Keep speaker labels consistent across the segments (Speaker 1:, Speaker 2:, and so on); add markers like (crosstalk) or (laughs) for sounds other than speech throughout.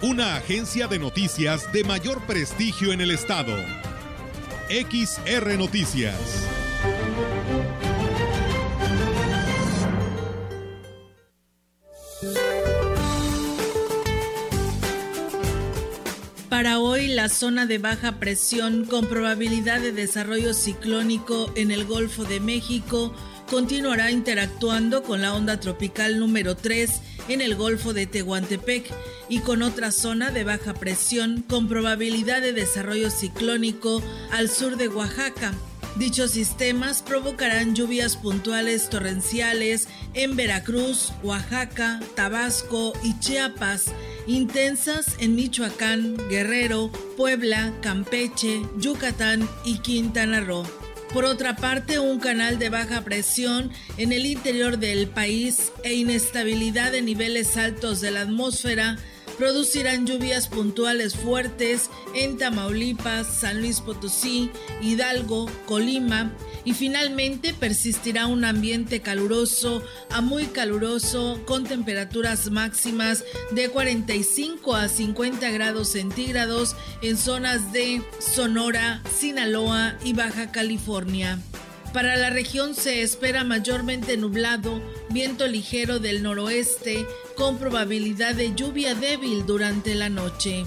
Speaker 1: Una agencia de noticias de mayor prestigio en el estado. XR Noticias.
Speaker 2: Para hoy, la zona de baja presión con probabilidad de desarrollo ciclónico en el Golfo de México continuará interactuando con la onda tropical número 3 en el Golfo de Tehuantepec y con otra zona de baja presión con probabilidad de desarrollo ciclónico al sur de Oaxaca. Dichos sistemas provocarán lluvias puntuales torrenciales en Veracruz, Oaxaca, Tabasco y Chiapas, intensas en Michoacán, Guerrero, Puebla, Campeche, Yucatán y Quintana Roo. Por otra parte, un canal de baja presión en el interior del país e inestabilidad de niveles altos de la atmósfera producirán lluvias puntuales fuertes en Tamaulipas, San Luis Potosí, Hidalgo, Colima y finalmente persistirá un ambiente caluroso a muy caluroso con temperaturas máximas de 45 a 50 grados centígrados en zonas de Sonora, Sinaloa y Baja California. Para la región se espera mayormente nublado, viento ligero del noroeste, con probabilidad de lluvia débil durante la noche.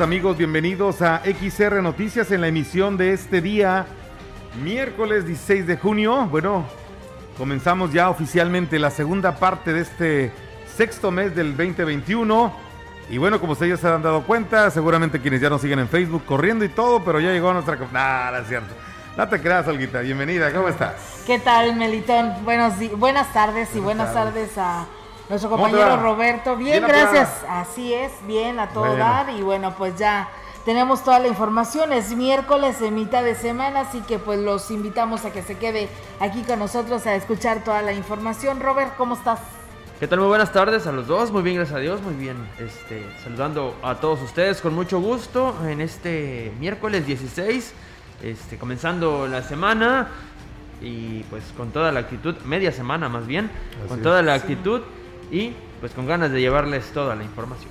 Speaker 3: Amigos, bienvenidos a XR Noticias en la emisión de este día, miércoles 16 de junio. Bueno, comenzamos ya oficialmente la segunda parte de este sexto mes del 2021. Y bueno, como ustedes ya se han dado cuenta, seguramente quienes ya nos siguen en Facebook corriendo y todo, pero ya llegó nuestra... Nada, es cierto. No te creas, Olguita. Bienvenida, ¿cómo estás?
Speaker 4: ¿Qué tal, Melitón? Buenos buenas tardes y buenas, tardes a nuestro compañero Roberto, bien, gracias. Así es, bien a todo dar y bueno, pues ya tenemos toda la información. Es miércoles de mitad de semana, así que pues los invitamos a que se quede aquí con nosotros a escuchar toda la información. Robert, ¿cómo estás?
Speaker 5: ¿Qué tal? Muy buenas tardes a los dos, muy bien, gracias a Dios, muy bien. Este, saludando a todos ustedes con mucho gusto en este miércoles 16, este, comenzando la semana y pues con toda la actitud, media semana más bien, con toda la actitud y pues con ganas de llevarles toda la información.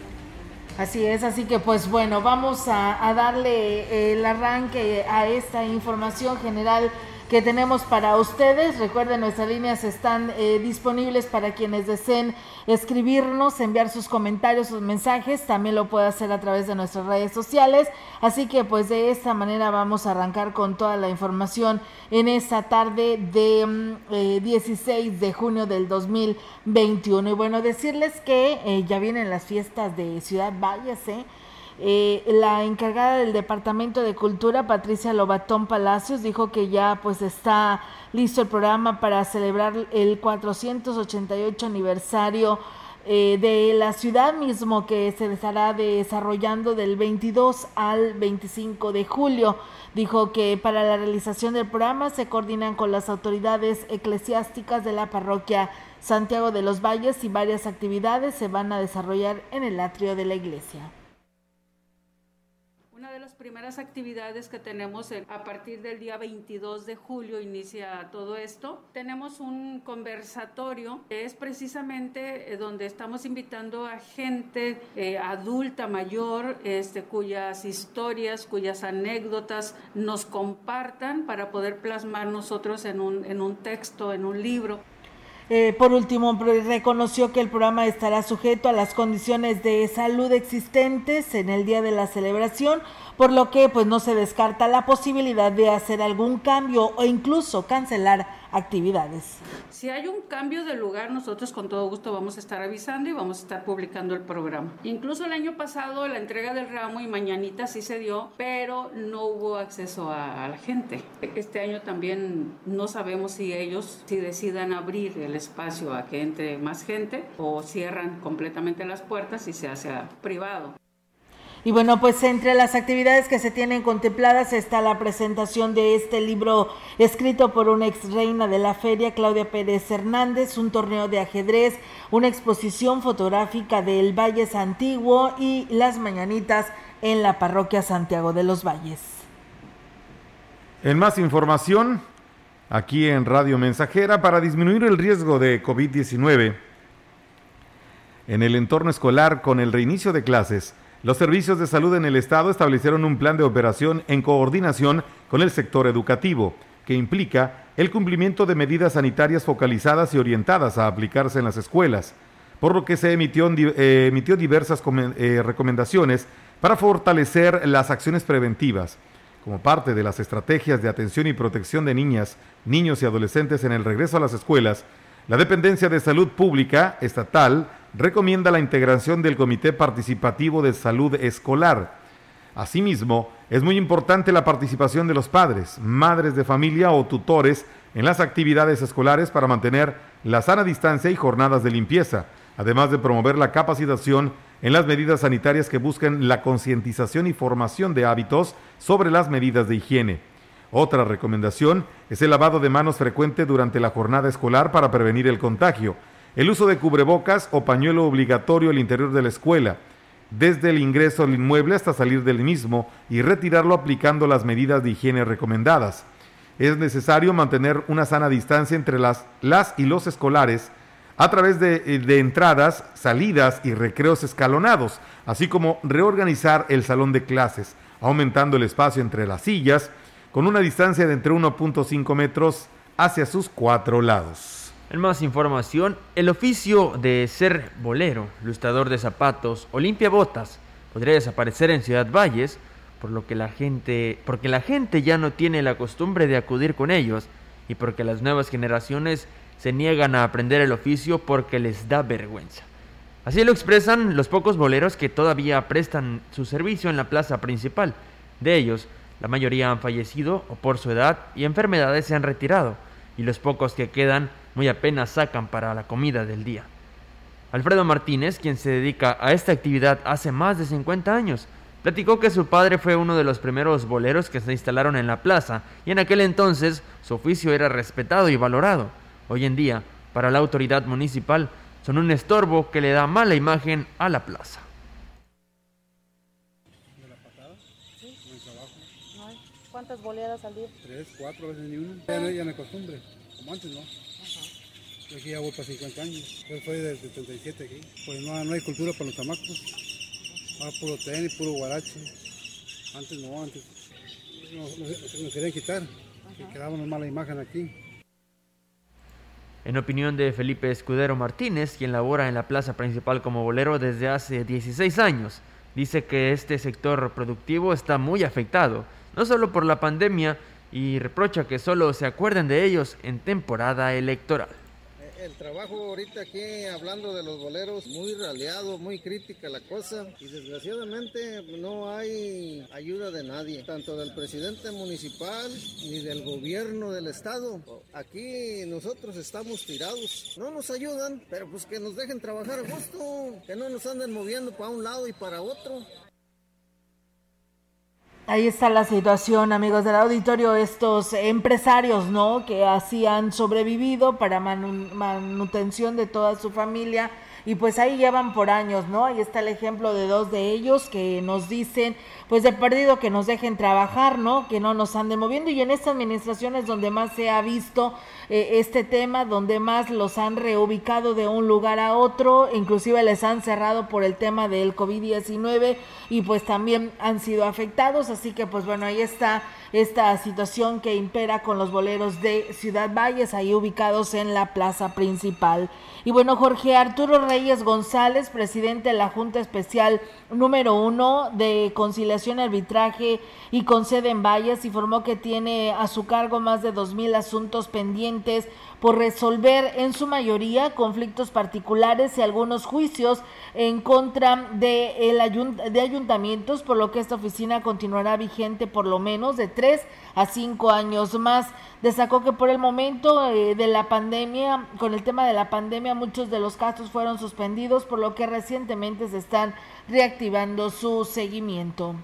Speaker 4: Así es, así que pues bueno, vamos a, darle el arranque a esta información general que tenemos para ustedes. Recuerden, nuestras líneas están eh, disponibles para quienes deseen escribirnos, enviar sus comentarios, sus mensajes. También lo puede hacer a través de nuestras redes sociales. Así que pues de esta manera vamos a arrancar con toda la información en esta tarde de 16 mm, eh, de junio del 2021. Y bueno, decirles que eh, ya vienen las fiestas de Ciudad Valles, ¿eh? Eh, la encargada del Departamento de Cultura, Patricia Lobatón Palacios, dijo que ya pues está listo el programa para celebrar el 488 aniversario eh, de la ciudad mismo que se estará desarrollando del 22 al 25 de julio. Dijo que para la realización del programa se coordinan con las autoridades eclesiásticas de la parroquia Santiago de los Valles y varias actividades se van a desarrollar en el atrio de la iglesia
Speaker 6: primeras actividades que tenemos a partir del día 22 de julio inicia todo esto. Tenemos un conversatorio que es precisamente eh, donde estamos invitando a gente eh, adulta, mayor, este, cuyas historias, cuyas anécdotas nos compartan para poder plasmar nosotros en un, en un texto, en un libro.
Speaker 4: Eh, por último, reconoció que el programa estará sujeto a las condiciones de salud existentes en el día de la celebración, por lo que pues no se descarta la posibilidad de hacer algún cambio o incluso cancelar actividades.
Speaker 6: Si hay un cambio de lugar, nosotros con todo gusto vamos a estar avisando y vamos a estar publicando el programa. Incluso el año pasado la entrega del ramo y mañanita sí se dio, pero no hubo acceso a, la gente. Este año también no sabemos si ellos, si decidan abrir el espacio a que entre más gente o cierran completamente las puertas y se hace privado.
Speaker 4: Y bueno, pues entre las actividades que se tienen contempladas está la presentación de este libro escrito por una ex reina de la feria, Claudia Pérez Hernández, un torneo de ajedrez, una exposición fotográfica del Valles Antiguo y las mañanitas en la parroquia Santiago de los Valles.
Speaker 3: En más información, aquí en Radio Mensajera, para disminuir el riesgo de COVID-19 en el entorno escolar con el reinicio de clases, los servicios de salud en el Estado establecieron un plan de operación en coordinación con el sector educativo, que implica el cumplimiento de medidas sanitarias focalizadas y orientadas a aplicarse en las escuelas, por lo que se emitió, eh, diversas eh, recomendaciones para fortalecer las acciones preventivas, como parte de las estrategias de atención y protección de niñas, niños y adolescentes en el regreso a las escuelas. La Dependencia de Salud Pública Estatal recomienda la integración del Comité Participativo de Salud Escolar. Asimismo, es muy importante la participación de los padres, madres de familia o tutores en las actividades escolares para mantener la sana distancia y jornadas de limpieza, además de promover la capacitación en las medidas sanitarias que busquen la concientización y formación de hábitos sobre las medidas de higiene. Otra recomendación es el lavado de manos frecuente durante la jornada escolar para prevenir el contagio el uso de cubrebocas o pañuelo obligatorio al interior de la escuela, desde el ingreso al inmueble hasta salir del mismo y retirarlo aplicando las medidas de higiene recomendadas. Es necesario mantener una sana distancia entre las, las y los escolares a través de, eh, de entradas, salidas y recreos escalonados, así como reorganizar el salón de clases, aumentando el espacio entre las sillas con una distancia de entre 1.5 metros hacia sus cuatro lados.
Speaker 5: En más información, el oficio de ser bolero, lustrador de zapatos o limpia botas podría desaparecer en Ciudad Valles, por lo que la gente, porque la gente ya no tiene la costumbre de acudir con ellos y porque las nuevas generaciones se niegan a aprender el oficio porque les da vergüenza. Así lo expresan los pocos boleros que todavía prestan su servicio en la plaza principal. De ellos, la mayoría han fallecido o por su edad y enfermedades se han retirado, y los pocos que quedan muy apenas sacan para la comida del día. Alfredo Martínez, quien se dedica a esta actividad hace más de 50 años, platicó que su padre fue uno de los primeros boleros que se instalaron en la plaza y en aquel entonces su oficio era respetado y valorado. Hoy en día, para la autoridad municipal, son un estorbo que le da mala imagen a la plaza.
Speaker 7: ¿Cuántas boleadas al día?
Speaker 8: Tres, cuatro veces ni uno. Ya, ya me acostumbre, como antes no. Yo aquí ya voy para 50 años. Yo soy del 77 aquí. Pues no, no hay cultura para los tamacos. Va puro tenis, puro guarache. Antes no, antes nos, querían quitar. Que quedaba una mala imagen aquí.
Speaker 5: En opinión de Felipe Escudero Martínez, quien labora en la plaza principal como bolero desde hace 16 años, dice que este sector productivo está muy afectado, no solo por la pandemia, y reprocha que solo se acuerden de ellos en temporada electoral
Speaker 9: el trabajo ahorita aquí hablando de los boleros muy raleado, muy crítica la cosa y desgraciadamente no hay ayuda de nadie, tanto del presidente municipal ni del gobierno del estado. Aquí nosotros estamos tirados, no nos ayudan, pero pues que nos dejen trabajar a gusto, que no nos anden moviendo para un lado y para otro.
Speaker 4: Ahí está la situación, amigos del auditorio, estos empresarios, ¿no? Que así han sobrevivido para manutención de toda su familia y pues ahí llevan por años, ¿no? Ahí está el ejemplo de dos de ellos que nos dicen, pues de perdido que nos dejen trabajar, ¿no? Que no nos anden moviendo y en esta administración es donde más se ha visto eh, este tema, donde más los han reubicado de un lugar a otro, inclusive les han cerrado por el tema del COVID-19 y pues también han sido afectados, así que pues bueno, ahí está esta situación que impera con los boleros de Ciudad Valles, ahí ubicados en la plaza principal. Y bueno, Jorge Arturo Reyes González, presidente de la Junta Especial número uno de conciliación, arbitraje y con sede en Valles, informó que tiene a su cargo más de dos mil asuntos pendientes por resolver en su mayoría conflictos particulares y algunos juicios en contra de, el de ayuntamientos, por lo que esta oficina continuará vigente por lo menos de tres a cinco años más. Destacó que por el momento eh, de la pandemia, con el tema de la pandemia, muchos de los casos fueron suspendidos, por lo que recientemente se están reactivando su seguimiento.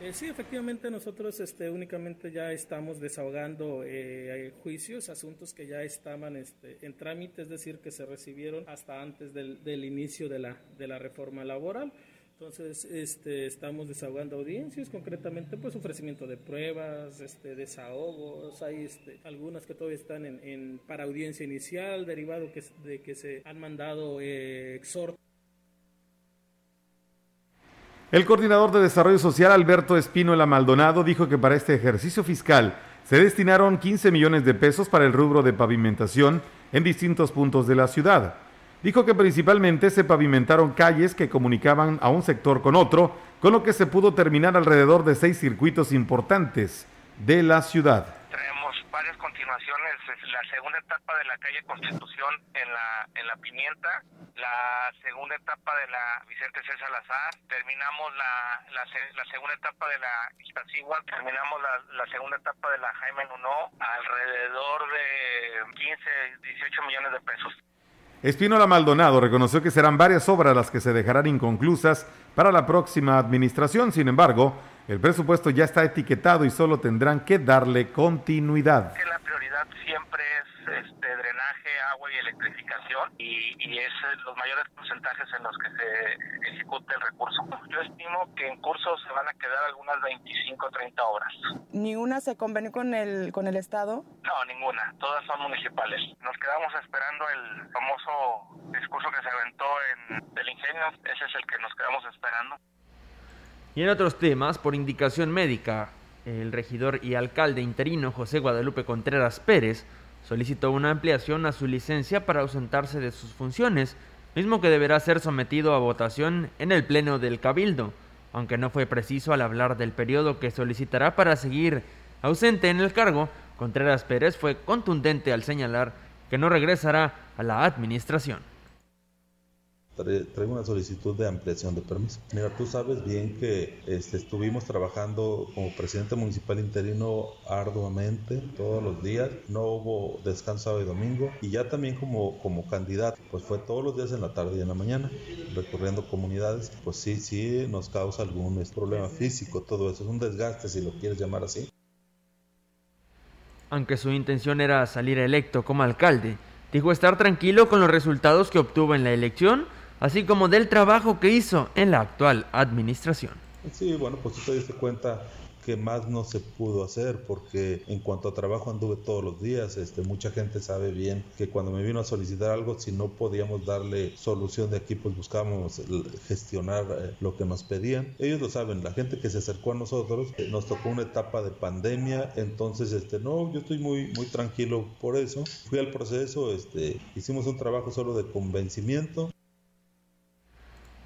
Speaker 10: Eh, sí, efectivamente nosotros este, únicamente ya estamos desahogando eh, juicios, asuntos que ya estaban este, en trámite, es decir, que se recibieron hasta antes del, del inicio de la, de la reforma laboral. Entonces, este, estamos desahogando audiencias, concretamente, pues ofrecimiento de pruebas, este, desahogos, hay este, algunas que todavía están en, en para audiencia inicial, derivado que, de que se han mandado eh, exhortos
Speaker 3: el coordinador de Desarrollo Social, Alberto Espínola Maldonado, dijo que para este ejercicio fiscal se destinaron 15 millones de pesos para el rubro de pavimentación en distintos puntos de la ciudad. Dijo que principalmente se pavimentaron calles que comunicaban a un sector con otro, con lo que se pudo terminar alrededor de seis circuitos importantes de la ciudad.
Speaker 11: La segunda etapa de la calle Constitución en la, en la Pimienta, la segunda etapa de la Vicente César Salazar, terminamos la, la, segunda etapa de la Iztaccíhuatl, terminamos la, la, segunda etapa de la Jaime Nuno, alrededor de 15, 18 millones de pesos.
Speaker 3: Espínola Maldonado reconoció que serán varias obras las que se dejarán inconclusas para la próxima administración. Sin embargo, el presupuesto ya está etiquetado y solo tendrán que darle continuidad.
Speaker 11: la prioridad siempre es este, drenaje, agua y electrificación y, y es los mayores porcentajes en los que se ejecute el recurso. Yo estimo que en curso se van a quedar algunas 25 o 30 obras.
Speaker 7: ¿Ni una se convenió con el, con el Estado?
Speaker 11: No, ninguna. Todas son municipales. Nos quedamos esperando el famoso discurso que se aventó en del ingenio. Ese es el que nos quedamos esperando.
Speaker 5: Y en otros temas, por indicación médica, el regidor y alcalde interino José Guadalupe Contreras Pérez solicitó una ampliación a su licencia para ausentarse de sus funciones, mismo que deberá ser sometido a votación en el Pleno del Cabildo, aunque no fue preciso al hablar del periodo que solicitará para seguir ausente en el cargo, Contreras Pérez fue contundente al señalar que no regresará a la administración
Speaker 12: traigo una solicitud de ampliación de permiso. Mira, tú sabes bien que este, estuvimos trabajando como presidente municipal interino arduamente todos los días, no hubo descanso sábado y domingo y ya también como, como candidato, pues fue todos los días en la tarde y en la mañana, recorriendo comunidades, pues sí, sí nos causa algún problema físico, todo eso es un desgaste si lo quieres llamar así.
Speaker 5: Aunque su intención era salir electo como alcalde, dijo estar tranquilo con los resultados que obtuvo en la elección así como del trabajo que hizo en la actual administración.
Speaker 12: Sí, bueno, pues tú te diste cuenta que más no se pudo hacer porque en cuanto a trabajo anduve todos los días este mucha gente sabe bien que cuando me vino a solicitar algo si no podíamos darle solución de aquí pues buscábamos gestionar eh, lo que nos pedían. Ellos lo saben la gente que se acercó a nosotros eh, nos tocó una etapa de pandemia entonces este no yo estoy muy muy tranquilo por eso. Fui al proceso este hicimos un trabajo solo de convencimiento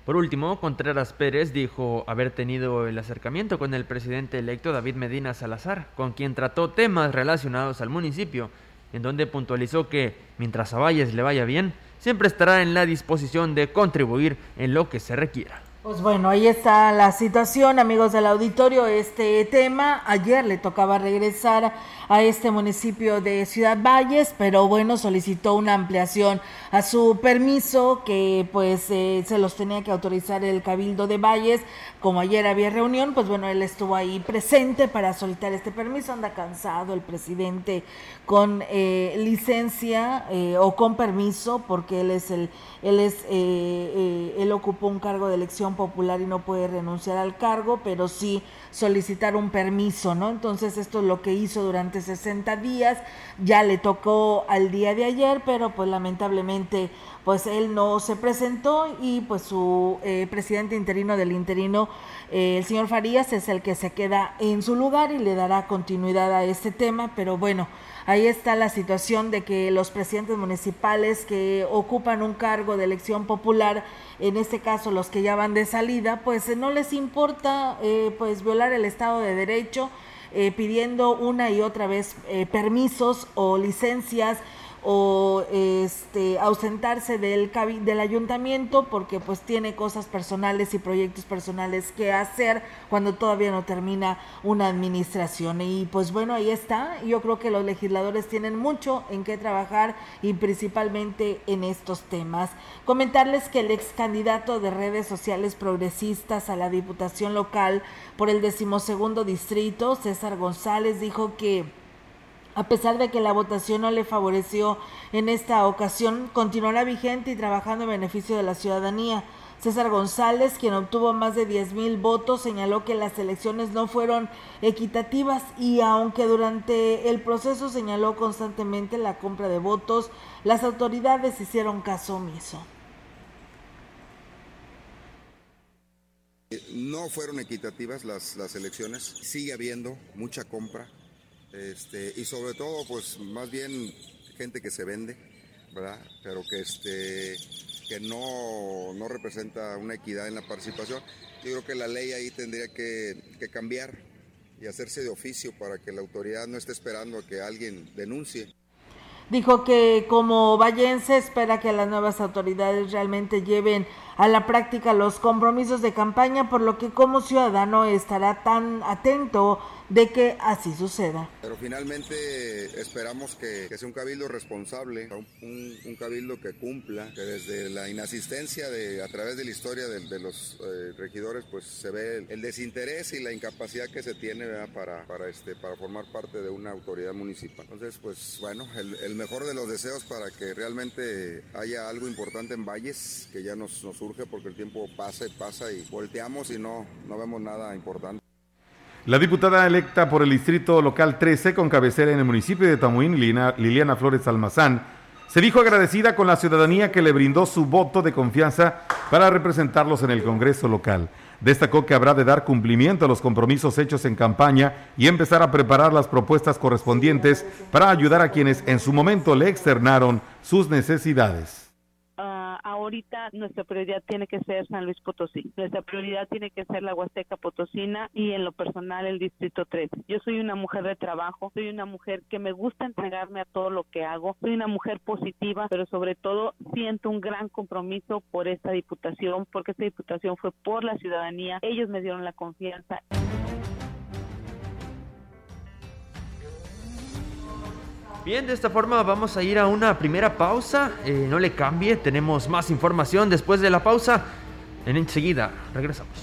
Speaker 5: por último, Contreras Pérez dijo haber tenido el acercamiento con el presidente electo David Medina Salazar, con quien trató temas relacionados al municipio, en donde puntualizó que, mientras a Valles le vaya bien, siempre estará en la disposición de contribuir en lo que se requiera.
Speaker 4: Pues bueno, ahí está la situación, amigos del auditorio, este tema. Ayer le tocaba regresar a este municipio de Ciudad Valles, pero bueno, solicitó una ampliación a su permiso que pues eh, se los tenía que autorizar el Cabildo de Valles. Como ayer había reunión, pues bueno, él estuvo ahí presente para solicitar este permiso. Anda cansado el presidente con eh, licencia eh, o con permiso porque él es el él es él ocupó un cargo de elección popular y no puede renunciar al cargo, pero sí solicitar un permiso, ¿no? Entonces esto es lo que hizo durante 60 días, ya le tocó al día de ayer, pero pues lamentablemente pues él no se presentó y pues su eh, presidente interino del interino, eh, el señor Farías, es el que se queda en su lugar y le dará continuidad a este tema, pero bueno, ahí está la situación de que los presidentes municipales que ocupan un cargo de elección popular, en este caso los que ya van de salida, pues no les importa eh, pues violar el Estado de Derecho, eh, pidiendo una y otra vez eh, permisos o licencias o este ausentarse del del ayuntamiento porque pues tiene cosas personales y proyectos personales que hacer cuando todavía no termina una administración. Y pues bueno ahí está. Yo creo que los legisladores tienen mucho en qué trabajar y principalmente en estos temas. Comentarles que el ex candidato de redes sociales progresistas a la diputación local por el decimosegundo distrito César González dijo que a pesar de que la votación no le favoreció en esta ocasión, continuará vigente y trabajando en beneficio de la ciudadanía. César González, quien obtuvo más de 10 mil votos, señaló que las elecciones no fueron equitativas y aunque durante el proceso señaló constantemente la compra de votos, las autoridades hicieron caso omiso.
Speaker 13: No fueron equitativas las, las elecciones, sigue habiendo mucha compra, este, y sobre todo, pues más bien gente que se vende, ¿verdad? Pero que, este, que no, no representa una equidad en la participación. Yo creo que la ley ahí tendría que, cambiar y hacerse de oficio para que la autoridad no esté esperando a que alguien denuncie.
Speaker 4: Dijo que como vallense espera que las nuevas autoridades realmente lleven a la práctica los compromisos de campaña, por lo que como ciudadano estará tan atento de que así suceda.
Speaker 13: Pero finalmente esperamos que, sea un cabildo responsable, un, cabildo que cumpla, que desde la inasistencia de, a través de la historia de, los eh, regidores, pues se ve el, desinterés y la incapacidad que se tiene Para, para, este, para formar parte de una autoridad municipal. Entonces, pues bueno, el, mejor de los deseos para que realmente haya algo importante en Valles, que ya nos, nos porque el tiempo pasa y pasa y volteamos y no vemos nada importante.
Speaker 3: La diputada electa por el Distrito Local 13 con cabecera en el municipio de Tamuín, Liliana Flores Almazán, se dijo agradecida con la ciudadanía que le brindó su voto de confianza para representarlos en el Congreso local. Destacó que habrá de dar cumplimiento a los compromisos hechos en campaña y empezar a preparar las propuestas correspondientes para ayudar a quienes en su momento le externaron sus necesidades
Speaker 14: ahorita nuestra prioridad tiene que ser San Luis Potosí. Nuestra prioridad tiene que ser la Huasteca Potosina y en lo personal el Distrito 3. Yo soy una mujer de trabajo, soy una mujer que me gusta entregarme a todo lo que hago, soy una mujer positiva, pero sobre todo siento un gran compromiso por esta diputación, porque esta diputación fue por la ciudadanía, ellos me dieron la confianza.
Speaker 5: Bien, de esta forma vamos a ir a una primera pausa. Eh, no le cambie, tenemos más información después de la pausa. En enseguida, regresamos.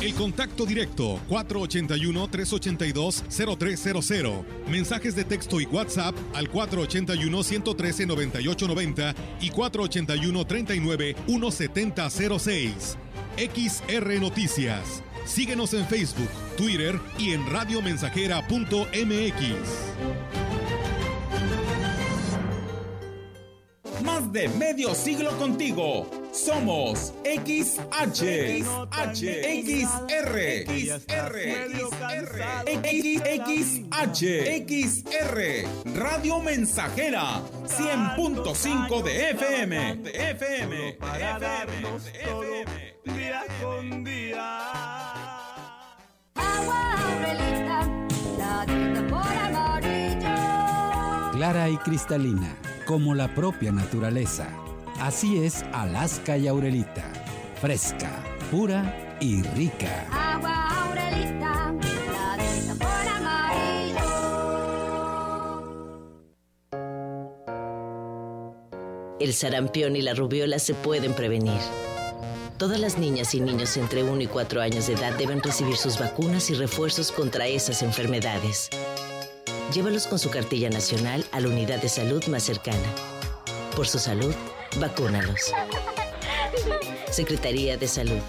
Speaker 1: El contacto directo 481-382-0300. Mensajes de texto y WhatsApp al 481-113-9890 y 481-39-1706. XR Noticias. Síguenos en Facebook, Twitter y en radiomensajera.mx.
Speaker 15: Más de medio siglo contigo. Somos XH, XH, XR, XR, XR, XR, Radio Mensajera, 100.5 de FM, de FM, de FM día
Speaker 16: clara y cristalina, como la propia naturaleza. Así es Alaska y Aurelita, fresca, pura y rica.
Speaker 17: Agua Aurelita, la de sabor amarillo.
Speaker 18: El sarampión y la rubiola se pueden prevenir. Todas las niñas y niños entre 1 y 4 años de edad deben recibir sus vacunas y refuerzos contra esas enfermedades. Llévalos con su cartilla nacional a la unidad de salud más cercana. Por su salud, vacúnalos. Secretaría de Salud.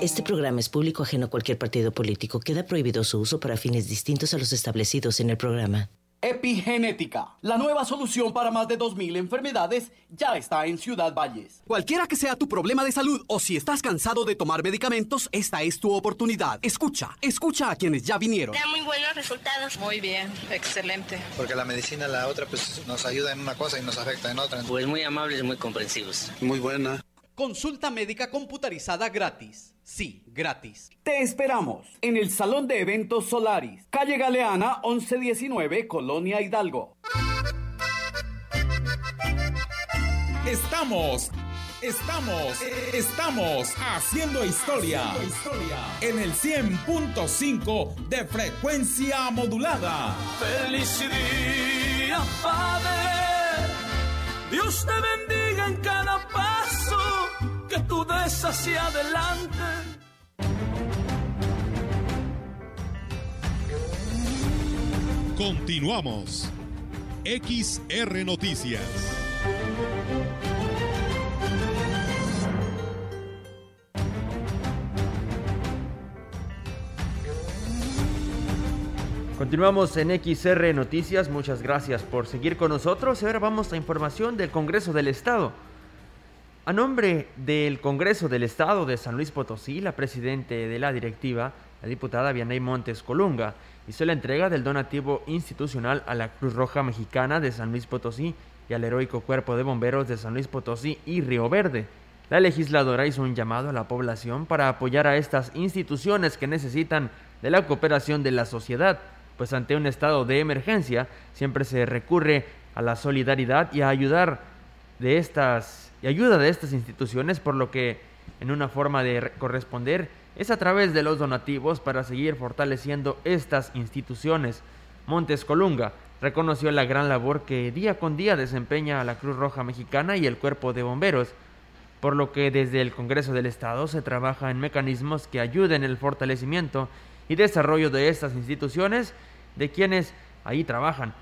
Speaker 18: Este programa es público ajeno a cualquier partido político. Queda prohibido su uso para fines distintos a los establecidos en el programa.
Speaker 19: Epigenética, la nueva solución para más de 2.000 enfermedades, ya está en Ciudad Valles. Cualquiera que sea tu problema de salud o si estás cansado de tomar medicamentos, esta es tu oportunidad. Escucha, escucha a quienes ya vinieron.
Speaker 20: Da muy buenos resultados.
Speaker 21: Muy bien, excelente.
Speaker 22: Porque la medicina, la otra, pues nos ayuda en una cosa y nos afecta en otra.
Speaker 23: Pues muy amables, muy comprensivos.
Speaker 22: Muy buena.
Speaker 19: Consulta médica computarizada gratis. Sí, gratis. Te esperamos en el Salón de Eventos Solaris, calle Galeana 1119, Colonia Hidalgo.
Speaker 15: Estamos, estamos, estamos haciendo historia en el 100.5 de frecuencia modulada.
Speaker 24: Feliz día, Padre. Dios te bendiga en cada que tú des hacia adelante.
Speaker 1: Continuamos. XR Noticias.
Speaker 5: Continuamos en XR Noticias, muchas gracias por seguir con nosotros. Ahora vamos a información del Congreso del Estado. A nombre del Congreso del Estado de San Luis Potosí, la presidente de la directiva, la diputada Vianey Montes Colunga, hizo la entrega del donativo institucional a la Cruz Roja Mexicana de San Luis Potosí y al heroico Cuerpo de Bomberos de San Luis Potosí y Río Verde. La legisladora hizo un llamado a la población para apoyar a estas instituciones que necesitan de la cooperación de la sociedad, pues ante un estado de emergencia siempre se recurre a la solidaridad y a ayudar de estas y ayuda de estas instituciones, por lo que en una forma de corresponder es a través de los donativos para seguir fortaleciendo estas instituciones. Montes Colunga reconoció la gran labor que día con día desempeña la Cruz Roja Mexicana y el Cuerpo de Bomberos, por lo que desde el Congreso del Estado se trabaja en mecanismos que ayuden el fortalecimiento y desarrollo de estas instituciones de quienes ahí trabajan.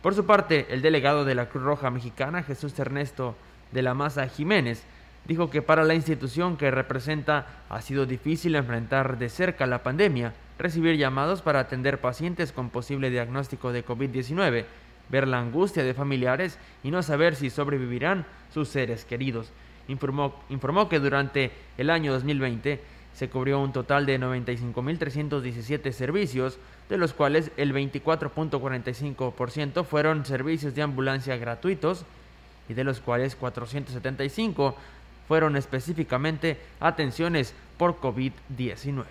Speaker 5: Por su parte, el delegado de la Cruz Roja Mexicana, Jesús Ernesto de la Maza Jiménez, dijo que para la institución que representa ha sido difícil enfrentar de cerca la pandemia, recibir llamados para atender pacientes con posible diagnóstico de COVID-19, ver la angustia de familiares y no saber si sobrevivirán sus seres queridos. Informó, informó que durante el año 2020 se cubrió un total de 95.317 servicios, de los cuales el 24.45% fueron servicios de ambulancia gratuitos y de los cuales 475 fueron específicamente atenciones por COVID-19.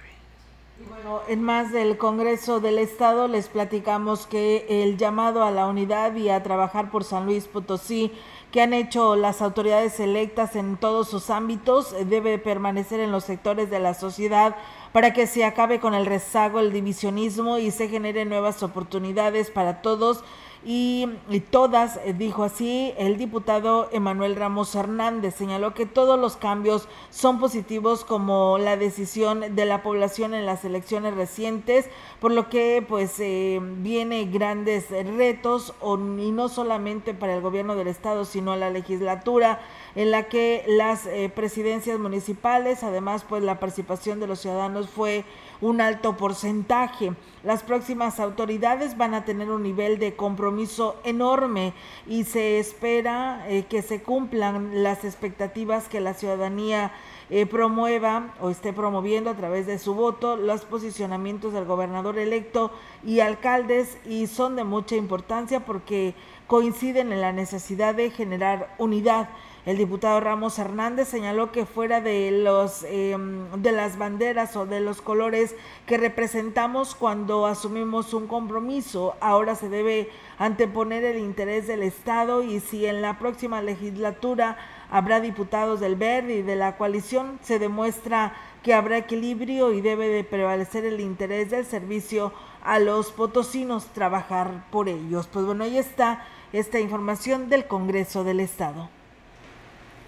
Speaker 4: Bueno, en más del Congreso del Estado les platicamos que el llamado a la unidad y a trabajar por San Luis Potosí que han hecho las autoridades electas en todos sus ámbitos eh, debe permanecer en los sectores de la sociedad para que se acabe con el rezago, el divisionismo y se generen nuevas oportunidades para todos y, todas, eh, dijo así el diputado Emanuel Ramos Hernández. Señaló que todos los cambios son positivos como la decisión de la población en las elecciones recientes, por lo que pues eh, viene grandes retos y no solamente para el gobierno del estado, sino la legislatura en la que las eh, presidencias municipales, además pues la participación de los ciudadanos fue un alto porcentaje. Las próximas autoridades van a tener un nivel de compromiso enorme y se espera eh, que se cumplan las expectativas que la ciudadanía eh, promueva o esté promoviendo a través de su voto los posicionamientos del gobernador electo y alcaldes y son de mucha importancia porque coinciden en la necesidad de generar unidad El diputado Ramos Hernández señaló que fuera de los eh, de las banderas o de los colores que representamos cuando asumimos un compromiso, ahora se debe anteponer el interés del Estado y si en la próxima legislatura habrá diputados del Verde y de la coalición, se demuestra que habrá equilibrio y debe de prevalecer el interés del servicio a los potosinos, trabajar por ellos. Pues bueno, ahí está esta información del Congreso del Estado.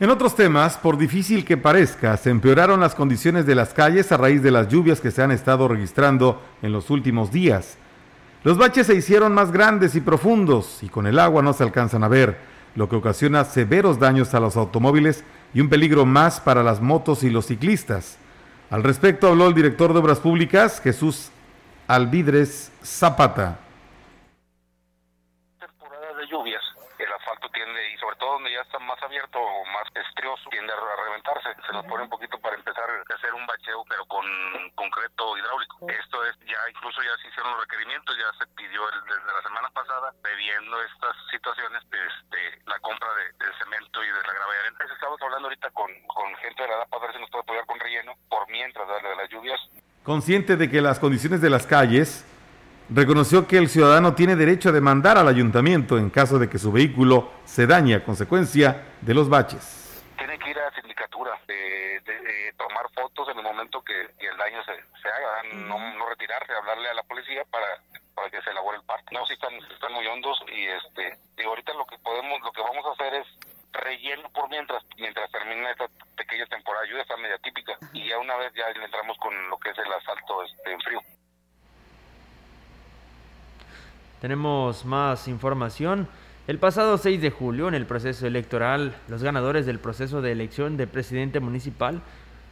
Speaker 3: En otros temas, por difícil que parezca, se empeoraron las condiciones de las calles a raíz de las lluvias que se han estado registrando en los últimos días. Los baches se hicieron más grandes y profundos y con el agua no se alcanzan a ver, lo que ocasiona severos daños a los automóviles y un peligro más para las motos y los ciclistas. Al respecto habló el director de Obras Públicas, Jesús Alvidres Zapata.
Speaker 25: de lluvias, el asfalto tiende, y sobre todo donde ya está más abierto o más estrioso, tiende a reventarse. Se nos pone un poquito para empezar a hacer un bacheo, pero con concreto hidráulico. Esto es, ya incluso ya se hicieron los requerimientos, ya se pidió el- desde la semana pasada, previendo estas situaciones, este, la compra de, de cemento y de la grava de arena. Estamos hablando ahorita con, con gente de la DAP a ver si nos puede apoyar con relleno, por mientras de las lluvias.
Speaker 3: Consciente de que las condiciones de las calles, reconoció que el ciudadano tiene derecho a demandar al ayuntamiento en caso de que su vehículo se dañe a consecuencia de los baches.
Speaker 25: tiene que ir a la sindicatura, de, de- de tomar fotos en el momento que, que el daño se, se haga, no, no retirarse, hablarle a la policía para, para que se elabore el parte. No, sí están, están muy hondos y este, y ahorita lo que podemos, lo que vamos a hacer es relleno por mientras, mientras termina esta pequeña temporada de lluvia, está media típica, y ya una vez ya le entramos con lo que es el asfalto este, en frío.
Speaker 5: Tenemos más información. El pasado 6 de julio, en el proceso electoral, los ganadores del proceso de elección de presidente municipal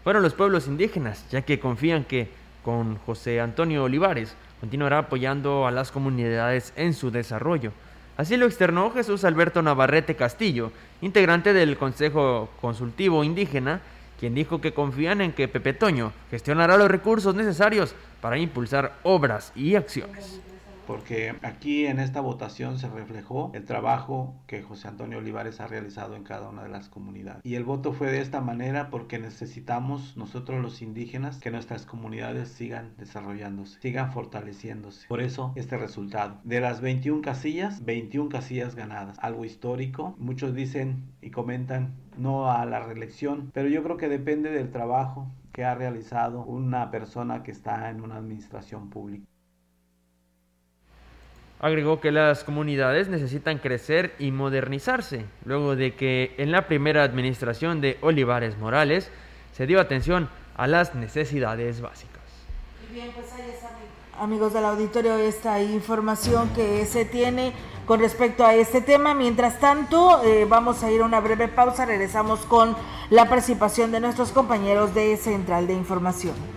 Speaker 5: fueron los pueblos indígenas, ya que confían que con José Antonio Olivares continuará apoyando a las comunidades en su desarrollo. Así lo externó Jesús Alberto Navarrete Castillo, integrante del Consejo Consultivo Indígena, quien dijo que confían en que Pepe Toño gestionará los recursos necesarios para impulsar obras y acciones.
Speaker 26: Porque aquí en esta votación se reflejó el trabajo que José Antonio Olivares ha realizado en cada una de las comunidades. Y el voto fue de esta manera porque necesitamos nosotros los indígenas que nuestras comunidades sigan desarrollándose, sigan fortaleciéndose. Por eso este resultado. De las 21 casillas, 21 casillas ganadas. Algo histórico. Muchos dicen y comentan no a la reelección, pero yo creo que depende del trabajo que ha realizado una persona que está en una administración pública.
Speaker 5: Agregó que las comunidades necesitan crecer y modernizarse, luego de que en la primera administración de Olivares Morales se dio atención a las necesidades básicas.
Speaker 4: Bien, pues ahí está, amigos del auditorio, esta información que se tiene con respecto a este tema. Mientras tanto, eh, vamos a ir a una breve pausa. Regresamos con la participación de nuestros compañeros de Central de Información.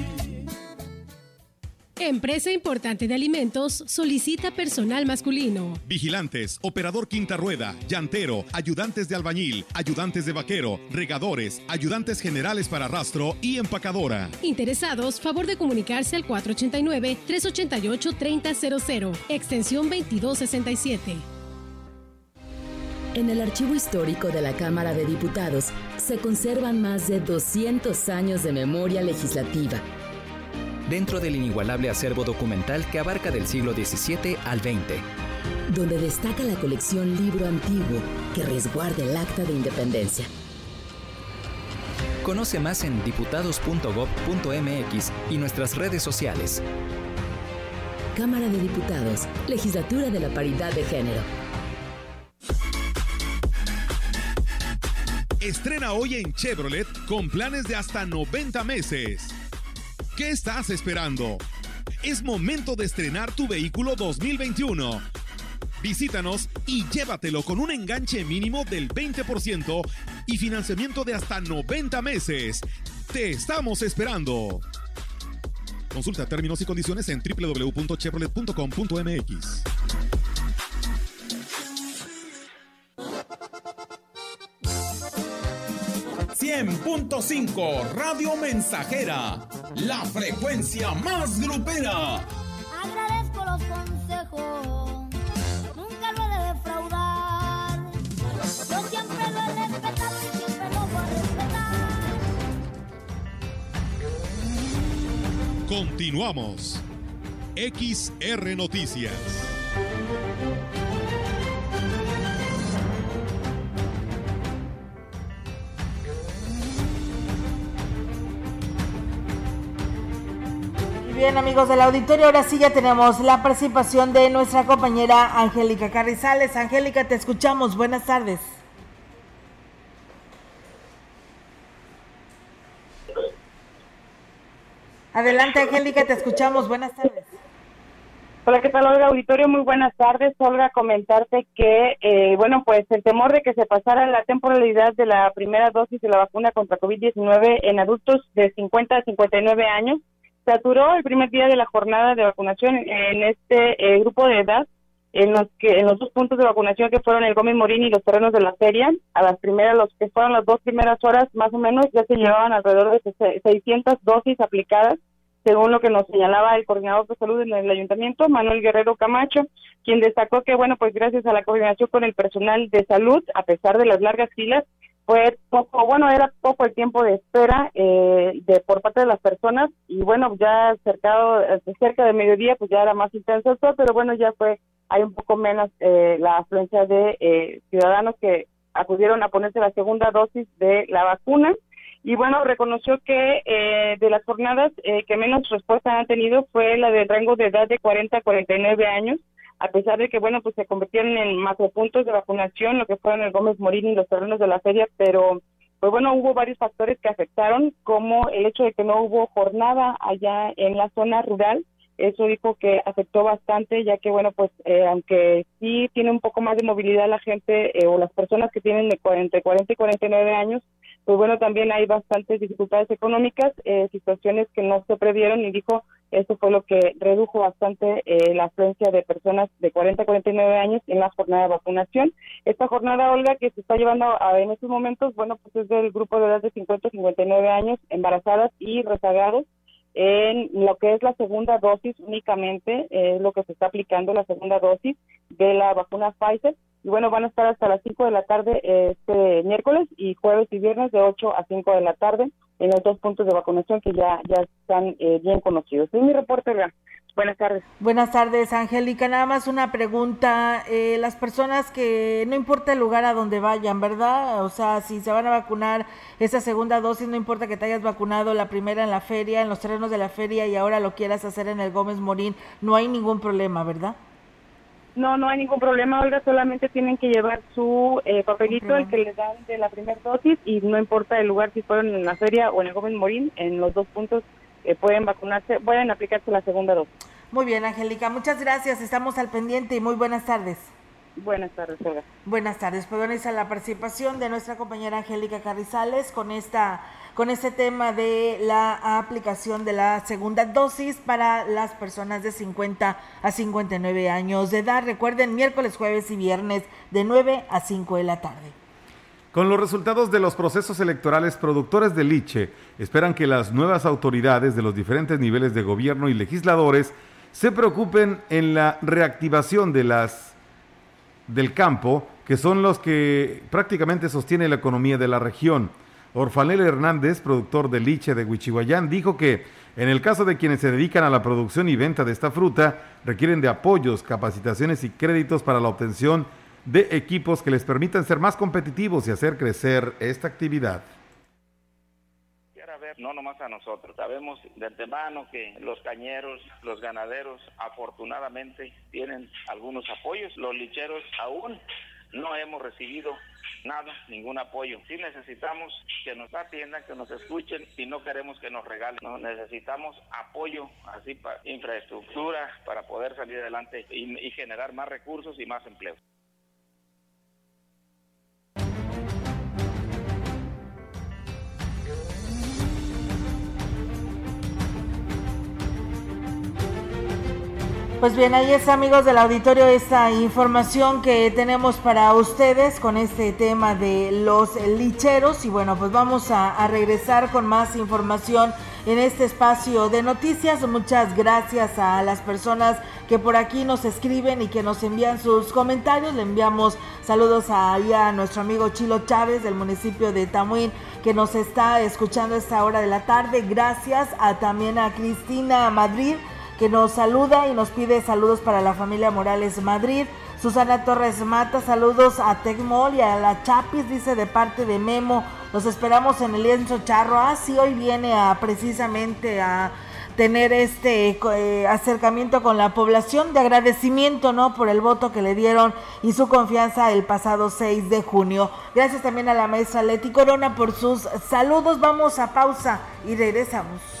Speaker 20: Empresa importante de alimentos solicita personal masculino.
Speaker 1: Vigilantes, operador quinta rueda, llantero, ayudantes de albañil, ayudantes de vaquero, regadores, ayudantes generales para rastro y empacadora.
Speaker 20: Interesados, favor de comunicarse al 489-388-3000, extensión 2267.
Speaker 27: En el archivo histórico de la Cámara de Diputados se conservan más de 200 años de memoria legislativa.
Speaker 28: Dentro del inigualable acervo documental que abarca del siglo XVII al XX.
Speaker 27: Donde destaca la colección Libro Antiguo que resguarda el Acta de Independencia.
Speaker 28: Conoce más en diputados.gov.mx y nuestras redes sociales.
Speaker 27: Cámara de Diputados, Legislatura de la Paridad de Género.
Speaker 1: Estrena hoy en Chevrolet con planes de hasta 90 meses. ¿Qué estás esperando? Es momento de estrenar tu vehículo 2021. Visítanos y llévatelo con un enganche mínimo del 20% y financiamiento de hasta 90 meses. Te estamos esperando. Consulta términos y condiciones en www.chevrolet.com.mx.
Speaker 15: 100.5 Radio Mensajera, la frecuencia más grupera.
Speaker 17: Agradezco los consejos, nunca lo he de defraudar. Yo siempre lo he respetado y siempre lo voy a respetar.
Speaker 1: Continuamos. XR Noticias.
Speaker 4: Bien amigos del auditorio, ahora sí ya tenemos la participación de nuestra compañera Angélica Carrizales. Angélica, te escuchamos. Buenas tardes. Adelante Angélica, te escuchamos. Buenas tardes.
Speaker 29: Hola, ¿qué tal, Olga? Auditorio, muy buenas tardes. Olga, comentarte que, eh, bueno, pues el temor de que se pasara la temporalidad de la primera dosis de la vacuna contra COVID-19 en adultos de 50 a 59 años saturó el primer día de la jornada de vacunación en este eh, grupo de edad, en los que en los dos puntos de vacunación que fueron el Gómez Morín y los terrenos de la feria, a las primeras, los que fueron las dos primeras horas más o menos, ya se llevaban alrededor de se- 600 dosis aplicadas, según lo que nos señalaba el coordinador de salud en el ayuntamiento, Manuel Guerrero Camacho, quien destacó que, bueno, pues gracias a la coordinación con el personal de salud, a pesar de las largas filas, fue poco, bueno, era poco el tiempo de espera eh, de por parte de las personas y bueno, ya cercado, eh, cerca de mediodía, pues ya era más intenso sol, pero bueno, ya fue, hay un poco menos eh, la afluencia de eh, ciudadanos que acudieron a ponerse la segunda dosis de la vacuna. Y bueno, reconoció que eh, de las jornadas eh, que menos respuesta han tenido fue la del rango de edad de 40 a 49 años, a pesar de que, bueno, pues se convirtieron en macropuntos de vacunación, lo que fueron el Gómez Morín y los terrenos de la feria, pero pues bueno, hubo varios factores que afectaron, como el hecho de que no hubo jornada allá en la zona rural, eso dijo que afectó bastante, ya que, bueno, pues eh, aunque sí tiene un poco más de movilidad la gente eh, o las personas que tienen de 40, entre 40 y 49 años, pues bueno, también hay bastantes dificultades económicas, eh, situaciones que no se previeron y dijo, eso fue lo que redujo bastante eh, la afluencia de personas de 40 a 49 años en la jornada de vacunación. Esta jornada, Olga, que se está llevando a- en estos momentos, bueno, pues es del grupo de edad de 50 a 59 años, embarazadas y rezagados, en lo que es la segunda dosis únicamente, es lo que se está aplicando, la segunda dosis de la vacuna Pfizer. Y bueno, van a estar hasta las 5 de la tarde eh, este miércoles y jueves y viernes de 8 a 5 de la tarde en los dos puntos de vacunación que ya, ya están eh, bien conocidos. Es mi reporte. Buenas tardes.
Speaker 4: Buenas tardes, Angélica. Nada más una pregunta. Eh, las personas que no importa el lugar a donde vayan, ¿verdad? O sea, si se van a vacunar esa segunda dosis, no importa que te hayas vacunado la primera en la feria, en los terrenos de la feria y ahora lo quieras hacer en el Gómez Morín, no hay ningún problema, ¿verdad?
Speaker 29: No, no hay ningún problema, Olga, solamente tienen que llevar su eh, papelito, el que les dan de la primera dosis, y no importa el lugar, si fueron en la feria o en el Gómez Morín, en los dos puntos eh, pueden vacunarse, pueden aplicarse la segunda dosis.
Speaker 4: Muy bien, Angélica. Muchas gracias. Estamos al pendiente y muy buenas tardes.
Speaker 29: Buenas tardes, Olga.
Speaker 4: Buenas tardes. Pues es la participación de nuestra compañera Angélica Carrizales con esta con este tema de la aplicación de la segunda dosis para las personas de 50 a 59 años de edad. Recuerden, miércoles, jueves y viernes de 9 a 5 de la tarde.
Speaker 3: Con los resultados de los procesos electorales, productores de liche esperan que las nuevas autoridades de los diferentes niveles de gobierno y legisladores se preocupen en la reactivación de las del campo que son los que prácticamente sostienen la economía de la región. Orfanel Hernández, productor de liche de Huichihuayán, dijo que en el caso de quienes se dedican a la producción y venta de esta fruta, requieren de apoyos, capacitaciones y créditos para la obtención de equipos que les permitan ser más competitivos y hacer crecer esta actividad
Speaker 30: no nomás a nosotros. Sabemos de antemano que los cañeros, los ganaderos, afortunadamente tienen algunos apoyos. Los licheros aún no hemos recibido nada, ningún apoyo. Sí necesitamos que nos atiendan, que nos escuchen y no queremos que nos regalen. Necesitamos apoyo, así para infraestructura para poder salir adelante y, y generar más recursos y más empleo.
Speaker 4: Pues bien, ahí está amigos del auditorio esta información que tenemos para ustedes con este tema de los licheros y bueno, pues vamos a, a, regresar con más información en este espacio de noticias. Muchas gracias a las personas que por aquí nos escriben y que nos envían sus comentarios. Le enviamos saludos a, a nuestro amigo Chilo Chávez del municipio de Tamuín que nos está escuchando a esta hora de la tarde. Gracias a también a Cristina Madrid que nos saluda y nos pide saludos para la familia Morales Madrid. Susana Torres Mata, saludos a Tecmol y a la Chapis, dice de parte de Memo. Los esperamos en el lienzo charro. Ah, sí, hoy viene a precisamente a tener este eh, acercamiento con la población de agradecimiento, ¿no? Por el voto que le dieron y su confianza el pasado 6 de junio. Gracias también a la maestra Leti Corona por sus saludos. Vamos a pausa y regresamos.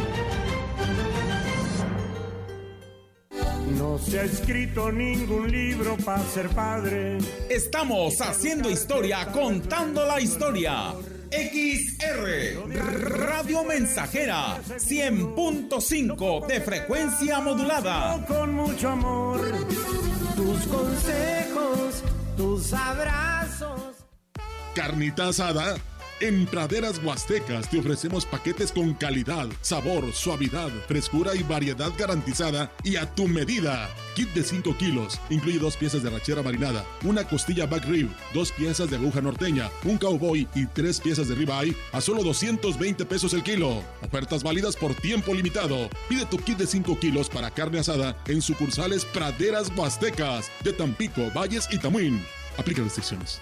Speaker 24: No se ha escrito ningún libro para ser padre.
Speaker 15: Estamos haciendo historia, contando la historia. XR Radio Mensajera 100.5 de frecuencia modulada.
Speaker 24: Con mucho amor, tus consejos, tus abrazos.
Speaker 31: Carnita asada en Praderas Huastecas te ofrecemos paquetes con calidad, sabor, suavidad, frescura y variedad garantizada y a tu medida. Kit de 5 kilos, incluye dos piezas de rachera marinada, una costilla back rib, dos piezas de aguja norteña, un cowboy y tres piezas de ribeye a solo 220 pesos el kilo. Ofertas válidas por tiempo limitado. Pide tu kit de 5 kilos para carne asada en sucursales Praderas Huastecas de Tampico, Valles y Tamuín. Aplica restricciones.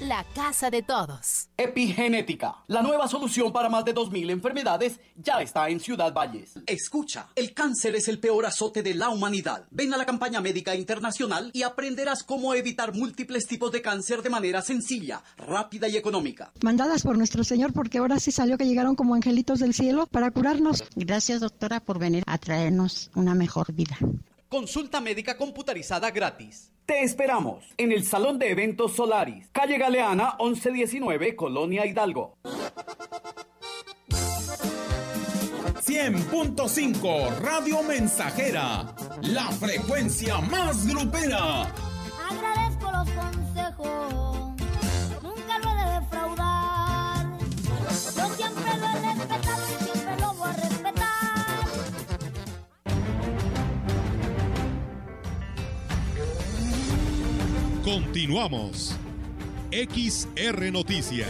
Speaker 32: la casa de todos.
Speaker 19: Epigenética, la nueva solución para más de 2.000 enfermedades, ya está en Ciudad Valles. Escucha, el cáncer es el peor azote de la humanidad. Ven a la campaña médica internacional y aprenderás cómo evitar múltiples tipos de cáncer de manera sencilla, rápida y económica.
Speaker 33: Mandadas por nuestro Señor porque ahora sí salió que llegaron como angelitos del cielo para curarnos.
Speaker 34: Gracias doctora por venir a traernos una mejor vida.
Speaker 19: Consulta médica computarizada gratis. Te esperamos en el Salón de Eventos Solaris, calle Galeana 1119, Colonia Hidalgo.
Speaker 15: 100.5 Radio Mensajera, la frecuencia más grupera.
Speaker 17: Agradezco los consejos, nunca lo he de
Speaker 1: Continuamos. XR Noticias.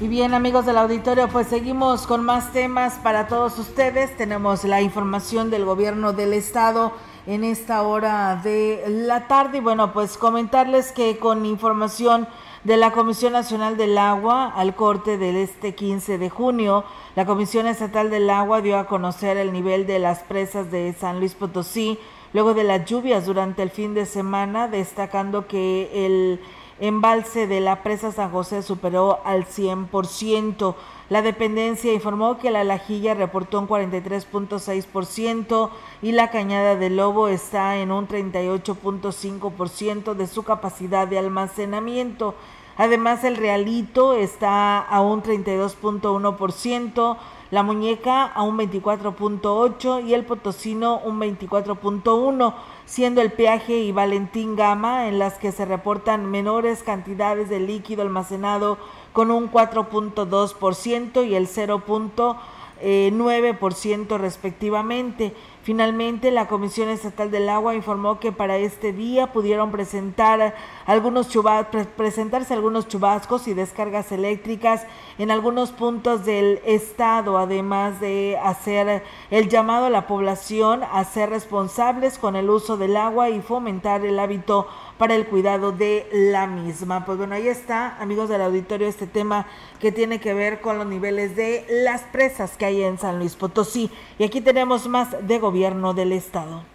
Speaker 4: Y bien amigos del auditorio, pues seguimos con más temas para todos ustedes. Tenemos la información del gobierno del estado en esta hora de la tarde. Y bueno, pues comentarles que con información de la Comisión Nacional del Agua al corte del este 15 de junio, la Comisión Estatal del Agua dio a conocer el nivel de las presas de San Luis Potosí luego de las lluvias durante el fin de semana, destacando que el embalse de la presa San José superó al 100%. La dependencia informó que la Lajilla reportó un 43.6% y la Cañada de Lobo está en un 38.5% de su capacidad de almacenamiento. Además, el Realito está a un 32.1%, la Muñeca a un 24.8% y el Potosino un 24.1%, siendo el Peaje y Valentín Gama en las que se reportan menores cantidades de líquido almacenado con un 4.2% y el 0.9% respectivamente. Finalmente, la Comisión Estatal del Agua informó que para este día pudieron presentar algunos presentarse algunos chubascos y descargas eléctricas en algunos puntos del estado, además de hacer el llamado a la población a ser responsables con el uso del agua y fomentar el hábito para el cuidado de la misma. Pues bueno, ahí está, amigos del auditorio, este tema que tiene que ver con los niveles de las presas que hay en San Luis Potosí. Y aquí tenemos más de gobierno del estado.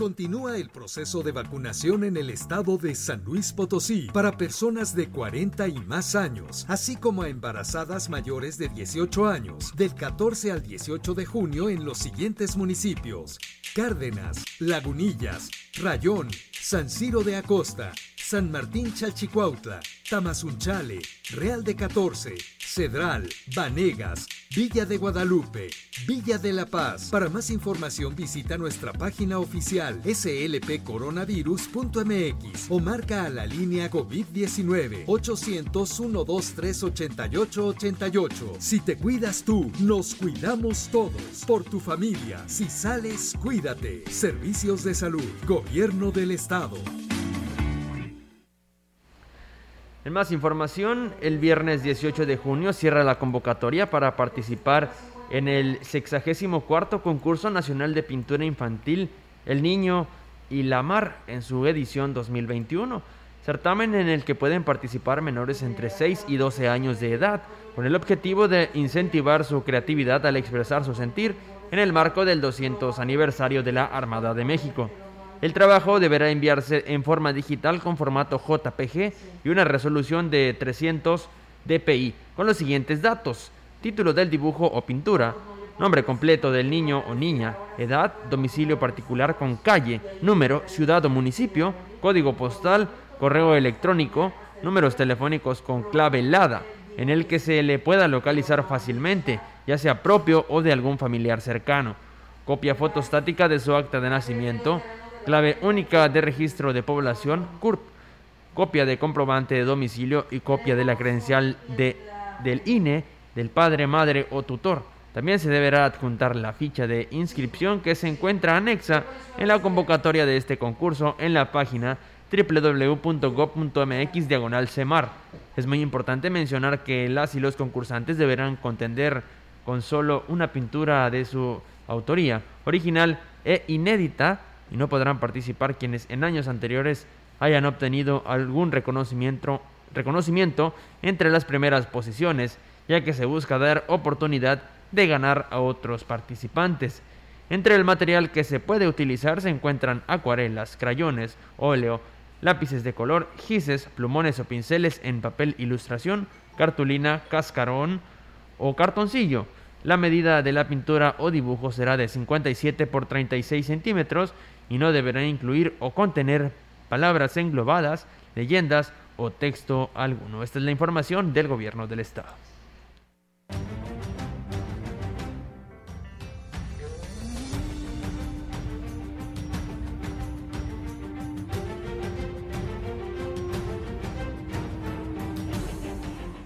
Speaker 35: Continúa el proceso de vacunación en el estado de San Luis Potosí para personas de 40 y más años, así como a embarazadas mayores de 18 años, del 14 al 18 de junio en los siguientes municipios: Cárdenas, Lagunillas, Rayón, San Ciro de Acosta, San Martín Chalchicuautla, Tamazunchale, Real de 14, Cedral, Vanegas, Villa de Guadalupe, Villa de La Paz. Para más información visita nuestra página oficial slpcoronavirus.mx o marca a la línea COVID-19 800-123-8888. Si te cuidas tú, nos cuidamos todos. Por tu familia, si sales, cuídate. Servicios de salud, Gobierno del Estado.
Speaker 5: En más información, el viernes 18 de junio cierra la convocatoria para participar en el 64 concurso nacional de pintura infantil El Niño y la Mar en su edición 2021, certamen en el que pueden participar menores entre 6 y 12 años de edad, con el objetivo de incentivar su creatividad al expresar su sentir en el marco del 200 aniversario de la Armada de México. El trabajo deberá enviarse en forma digital con formato JPG y una resolución de 300 dpi con los siguientes datos. Título del dibujo o pintura, nombre completo del niño o niña, edad, domicilio particular con calle, número, ciudad o municipio, código postal, correo electrónico, números telefónicos con clave LADA, en el que se le pueda localizar fácilmente, ya sea propio o de algún familiar cercano. Copia fotostática de su acta de nacimiento, clave única de registro de población, CURP, copia de comprobante de domicilio y copia de la credencial de, del INE del padre, madre o tutor. También se deberá adjuntar la ficha de inscripción que se encuentra anexa en la convocatoria de este concurso en la página www.gov.mx diagonal. Es muy importante mencionar que las y los concursantes deberán contender con solo una pintura de su autoría, original e inédita, y no podrán participar quienes en años anteriores hayan obtenido algún reconocimiento, reconocimiento entre las primeras posiciones, ya que se busca dar oportunidad de ganar a otros participantes. Entre el material que se puede utilizar se encuentran acuarelas, crayones, óleo, lápices de color, gises, plumones o pinceles en papel ilustración, cartulina, cascarón o cartoncillo. La medida de la pintura o dibujo será de 57 por 36 centímetros y no deberá incluir o contener palabras englobadas, leyendas o texto alguno. Esta es la información del gobierno del estado.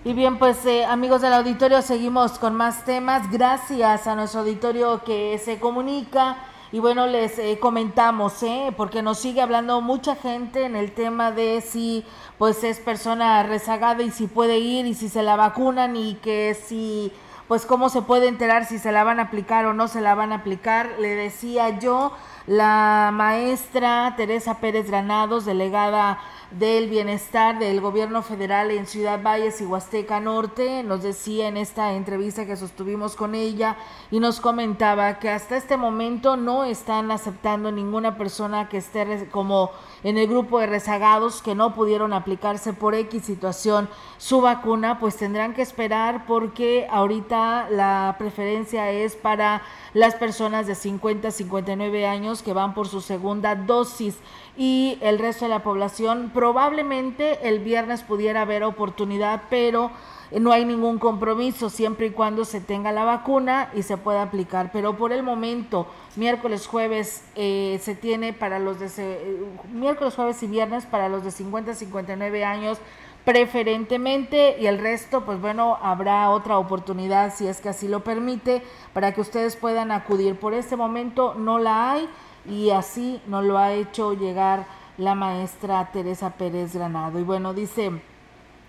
Speaker 4: Y bien, pues eh, amigos del auditorio, seguimos con más temas. Gracias a nuestro auditorio que se comunica Y bueno, les eh, comentamos, ¿eh? porque nos sigue hablando mucha gente en el tema de si pues es persona rezagada y si puede ir y si se la vacunan y que si pues cómo se puede enterar si se la van a aplicar o no se la van a aplicar. Le decía yo, la maestra Teresa Pérez Granados, delegada del Bienestar del Gobierno Federal en Ciudad Valles y Huasteca Norte. Nos decía en esta entrevista que sostuvimos con ella y nos comentaba que hasta este momento no están aceptando ninguna persona que esté como en el grupo de rezagados que no pudieron aplicarse por X situación su vacuna, pues tendrán que esperar porque ahorita la preferencia es para las personas de 50 a 59 años que van por su segunda dosis y el resto de la población probablemente el viernes pudiera haber oportunidad, pero no hay ningún compromiso siempre y cuando se tenga la vacuna y se pueda aplicar. Pero por el momento, miércoles, jueves eh, se tiene para los de eh, miércoles, jueves y viernes para los de 50 a 59 años preferentemente y el resto pues bueno habrá otra oportunidad si es que así lo permite para que ustedes puedan acudir por este momento no la hay y así nos lo ha hecho llegar la maestra Teresa Pérez Granado. Y bueno, dice,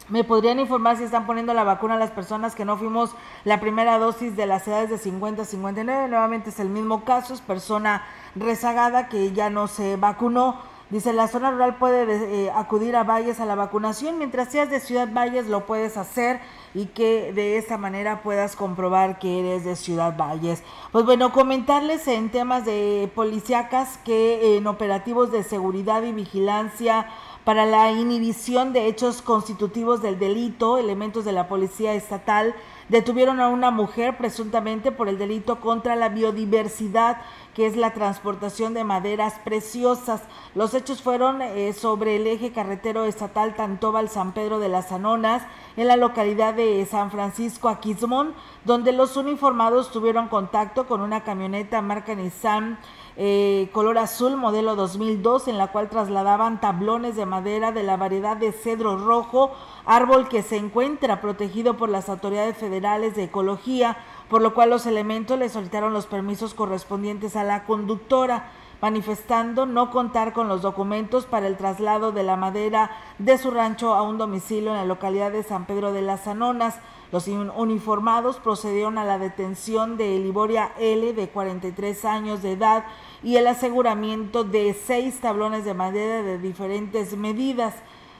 Speaker 4: ¿me podrían informar si están poniendo la vacuna a las personas que no fuimos la primera dosis de las edades de 50 a 59? Nuevamente es el mismo caso, es persona rezagada que ya no se vacunó Dice, la zona rural puede eh, acudir a Valles a la vacunación. Mientras seas de Ciudad Valles lo puedes hacer y que de esta manera puedas comprobar que eres de Ciudad Valles. Pues bueno, comentarles en temas de policíacas que en operativos de seguridad y vigilancia para la inhibición de hechos constitutivos del delito, elementos de la Policía Estatal detuvieron a una mujer presuntamente por el delito contra la biodiversidad que es la transportación de maderas preciosas. Los hechos fueron eh, sobre el eje carretero estatal Tantobal San Pedro de las Anonas, en la localidad de San Francisco Aquismón, donde los uniformados tuvieron contacto con una camioneta marca Nissan eh, color azul modelo 2002 en la cual trasladaban tablones de madera de la variedad de cedro rojo, árbol que se encuentra protegido por las autoridades federales de ecología por lo cual los elementos le solicitaron los permisos correspondientes a la conductora manifestando no contar con los documentos para el traslado de la madera de su rancho a un domicilio en la localidad de San Pedro de las Anonas. Los uniformados procedieron a la detención de Liboria L, de 43 años de edad, y el aseguramiento de seis tablones de madera de diferentes medidas.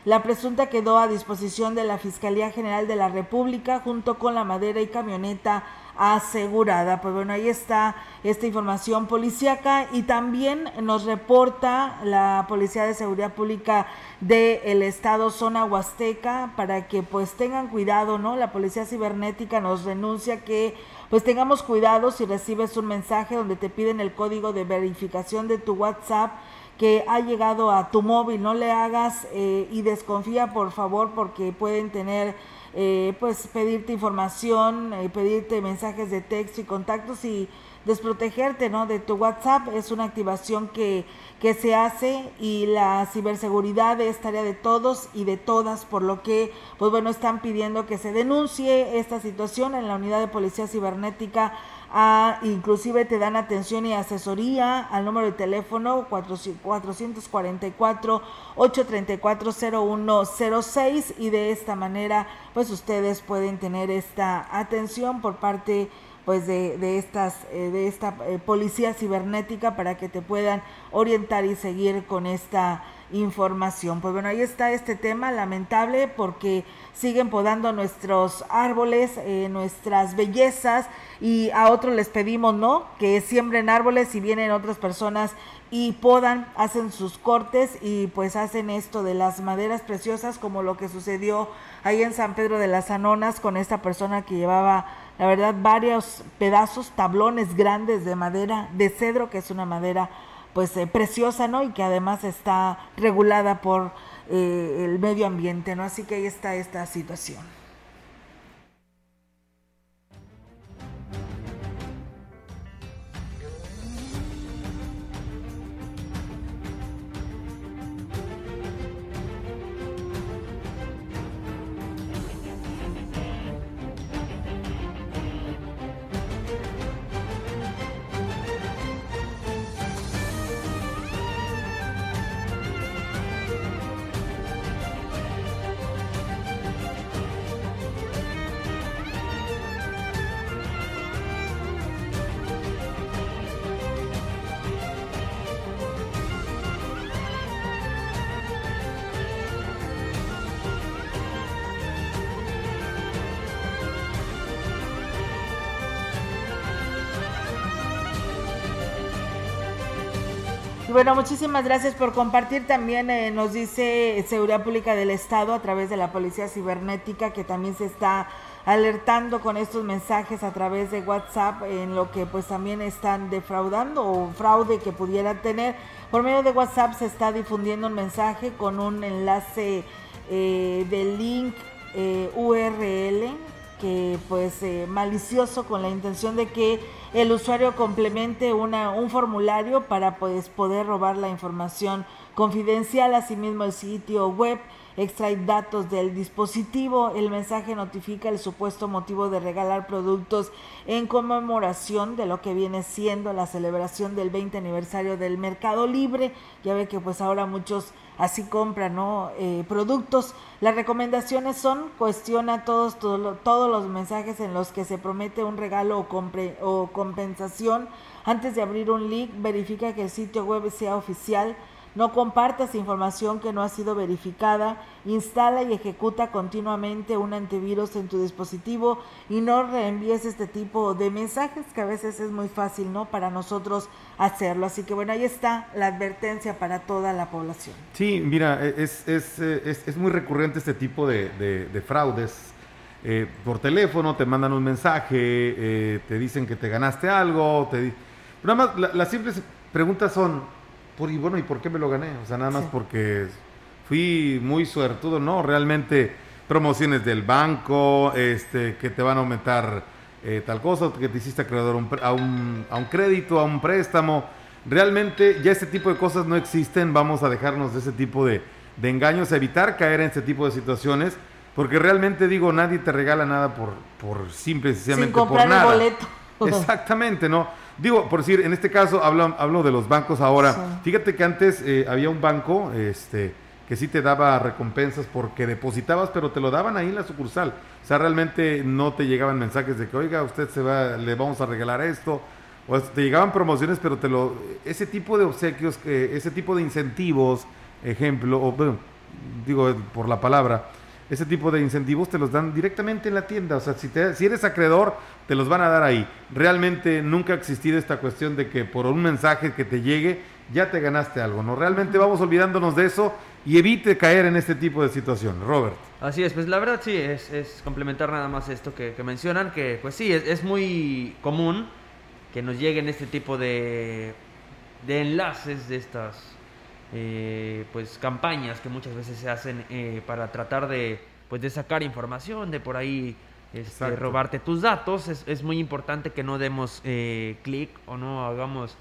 Speaker 4: La presunta quedó a disposición de la Fiscalía General de la República junto con la madera y camioneta asegurada. Pues bueno, ahí está esta información policíaca y también nos reporta la Policía de Seguridad Pública del Estado Zona Huasteca para que pues tengan cuidado, ¿no? La Policía Cibernética nos denuncia que pues tengamos cuidado si recibes un mensaje donde te piden el código de verificación de tu WhatsApp que ha llegado a tu móvil, no le hagas eh, y desconfía por favor porque pueden tener eh, pues pedirte información, eh, pedirte mensajes de texto y contactos y desprotegerte ¿no? de tu WhatsApp. Es una activación que, que se hace y la ciberseguridad es tarea de todos y de todas, por lo que, pues bueno, están pidiendo que se denuncie esta situación en la unidad de policía cibernética inclusive te dan atención y asesoría al número de teléfono 444 834 0106 y de esta manera pues ustedes pueden tener esta atención por parte pues de, de estas eh, de esta eh, policía cibernética para que te puedan orientar y seguir con esta información. Pues bueno, ahí está este tema lamentable porque siguen podando nuestros árboles, eh, nuestras bellezas y a otros les pedimos, ¿no? Que siembren árboles y vienen otras personas y podan, hacen sus cortes y pues hacen esto de las maderas preciosas como lo que sucedió ahí en San Pedro de las Anonas con esta persona que llevaba la verdad varios pedazos, tablones grandes de madera, de cedro, que es una madera pues eh, preciosa, ¿no? Y que además está regulada por eh, el medio ambiente, ¿no? Así que ahí está esta situación. Bueno, muchísimas gracias por compartir. También eh, nos dice Seguridad Pública del Estado a través de la Policía Cibernética que también se está alertando con estos mensajes a través de WhatsApp en lo que pues también están defraudando o fraude que pudieran tener. Por medio de WhatsApp se está difundiendo un mensaje con un enlace eh, de link eh, URL que pues eh, malicioso con la intención de que el usuario complemente un formulario para pues, poder robar la información confidencial, asimismo el sitio web extrae datos del dispositivo. El mensaje notifica el supuesto motivo de regalar productos en conmemoración de lo que viene siendo la celebración del 20 aniversario del Mercado Libre. Ya ve que pues ahora muchos así compran ¿no? Eh, productos. Las recomendaciones son cuestiona todos, todos los mensajes en los que se promete un regalo o compensación. Antes de abrir un link, verifica que el sitio web sea oficial no compartas información que no ha sido verificada. Instala y ejecuta continuamente un antivirus en tu dispositivo y no reenvíes este tipo de mensajes que a veces es muy fácil, ¿no? Para nosotros hacerlo. Así que bueno, ahí está la advertencia para toda la población.
Speaker 3: Sí, mira, e, es, es, es, es muy recurrente este tipo de, de, fraudes. Eh, por teléfono te mandan un mensaje, eh, te dicen que te ganaste algo, te nada más las simples preguntas son, por, y bueno, ¿y por qué me lo gané? O sea, nada más porque fui muy suertudo, no, realmente promociones del banco, este, que te van a aumentar eh, tal cosa, que te hiciste acreedor a un, a un crédito, a un préstamo. Realmente ya este tipo de cosas no existen, vamos a dejarnos de ese tipo de, de engaños, evitar caer en este tipo de situaciones, porque realmente digo, nadie te regala nada por, por simple y sencillamente por nada. boleto. Exactamente, ¿no? Digo, por decir, en este caso hablo, hablo de los bancos ahora. Fíjate que antes eh, había un banco este, que sí te daba recompensas porque depositabas, pero te lo daban ahí en la sucursal. O sea, realmente no te llegaban mensajes de que, oiga, usted se va, le vamos a regalar esto. O te llegaban promociones, pero te lo, ese tipo de obsequios, ese tipo de incentivos, ejemplo, o bueno, digo por la palabra, ese tipo de incentivos te los dan directamente en la tienda. O sea, si, si eres acreedor, te los van a dar ahí. Realmente nunca ha existido esta cuestión de que por un mensaje que te llegue, ya te ganaste algo. ¿no? Realmente vamos olvidándonos de eso y evite caer en este tipo de situación. Robert.
Speaker 5: Así es, pues la verdad sí, es, complementar nada más esto que, mencionan, que pues sí, es, muy común que nos lleguen este tipo de, de enlaces de estas eh, pues campañas que muchas veces se hacen eh, para tratar de pues de sacar información de por ahí este, robarte tus datos. Es, muy importante que no demos eh, clic o no hagamos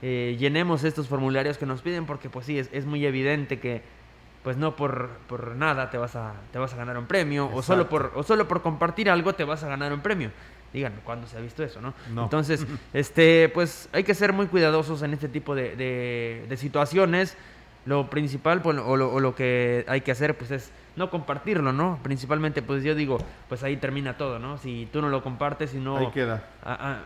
Speaker 5: llenemos estos formularios que nos piden porque pues sí es, muy evidente que pues no por, por, nada te vas a te vas a ganar un premio o solo por o solo por compartir algo te vas a ganar un premio díganme cuándo se ha visto eso, ¿no? Entonces, (laughs) este, pues hay que ser muy cuidadosos en este tipo de, de situaciones lo principal pues, o, lo, que hay que hacer pues es no compartirlo, ¿no? Principalmente pues yo digo, pues ahí termina todo, ¿no? Si tú no lo compartes y no...
Speaker 3: Ahí queda.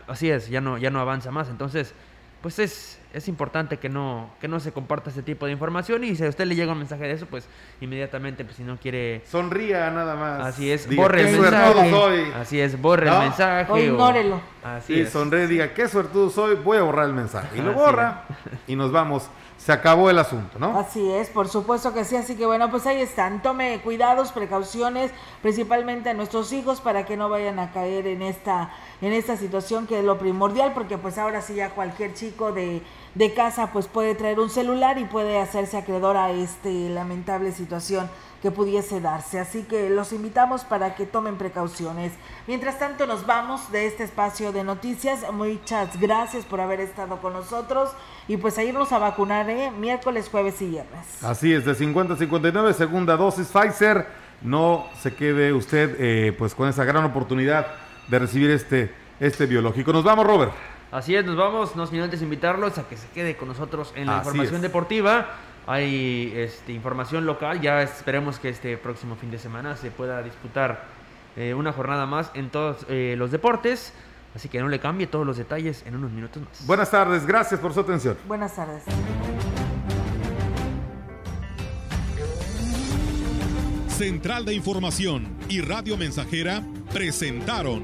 Speaker 5: así es, ya no, ya no avanza más. Entonces, pues es, es importante que no, que no se comparta este tipo de información y si a usted le llega un mensaje de eso, pues inmediatamente, pues si no quiere...
Speaker 3: Sonría nada más.
Speaker 5: Así es, borre el mensaje. Soy. Así es, borre el mensaje.
Speaker 4: O ignórelo.
Speaker 3: así es. sonríe, diga, qué suertudo soy, voy a borrar el mensaje. Y lo borra y nos vamos se acabó el asunto, ¿no?
Speaker 4: Así es, por supuesto que sí, así que bueno, pues ahí están, tome cuidados, precauciones, principalmente a nuestros hijos para que no vayan a caer en esta en esta situación que es lo primordial, porque pues ahora sí ya cualquier chico de, de casa pues puede traer un celular y puede hacerse acreedor a este lamentable situación que pudiese darse. Así que los invitamos para que tomen precauciones. Mientras tanto, nos vamos de este espacio de noticias. Muchas gracias por haber estado con nosotros y pues a irnos a vacunar ¿eh? miércoles, jueves y viernes.
Speaker 3: Así es, de 50 a 59, segunda dosis Pfizer. No se quede usted eh, pues con esa gran oportunidad de recibir este, este biológico. Nos vamos, Robert.
Speaker 5: Así es, nos vamos, no sin antes invitarlos a que se quede con nosotros en la información deportiva. Hay este, información local, ya esperemos que este próximo fin de semana se pueda disputar eh, una jornada más en todos eh, los deportes. Así que no le cambie todos los detalles en unos minutos más.
Speaker 3: Buenas tardes, gracias por su atención.
Speaker 4: Buenas tardes.
Speaker 1: Central de Información y Radio Mensajera presentaron